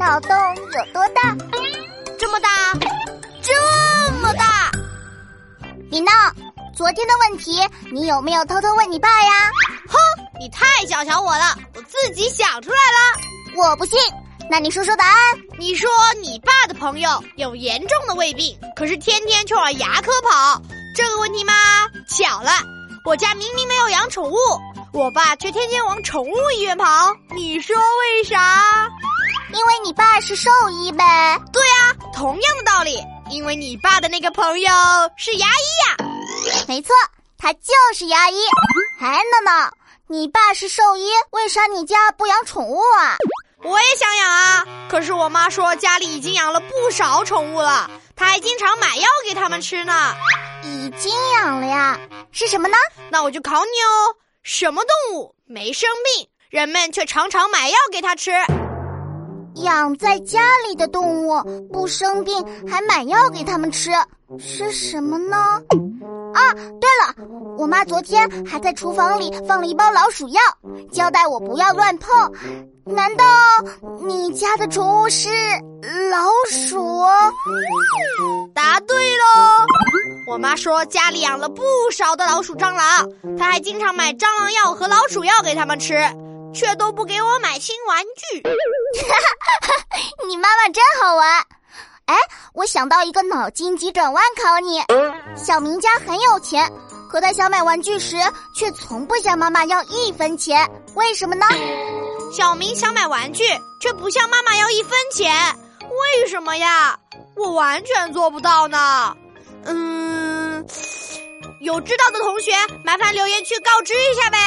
脑洞有多大？这么大，这么大！李闹，昨天的问题你有没有偷偷问你爸呀？哼，你太小瞧我了，我自己想出来了。我不信，那你说说答案。你说你爸的朋友有严重的胃病，可是天天却往牙科跑，这个问题吗？巧了，我家明明没有养宠物，我爸却天天往宠物医院跑。你说为啥？因为你爸是兽医呗。对啊，同样的道理，因为你爸的那个朋友是牙医呀。没错，他就是牙医。哎，闹闹，你爸是兽医，为啥你家不养宠物啊？我也想养啊，可是我妈说家里已经养了不少宠物了，她还经常买药给他们吃呢。已经养了呀？是什么呢？那我就考你哦，什么动物没生病，人们却常常买药给它吃？养在家里的动物不生病，还买药给他们吃，是什么呢？啊，对了，我妈昨天还在厨房里放了一包老鼠药，交代我不要乱碰。难道你家的宠物是老鼠？答对喽！我妈说家里养了不少的老鼠、蟑螂，她还经常买蟑螂药和老鼠药给他们吃。却都不给我买新玩具，你妈妈真好玩。哎，我想到一个脑筋急转弯考你：小明家很有钱，可他想买玩具时却从不向妈妈要一分钱，为什么呢？小明想买玩具，却不向妈妈要一分钱，为什么呀？我完全做不到呢。嗯，有知道的同学，麻烦留言区告知一下呗。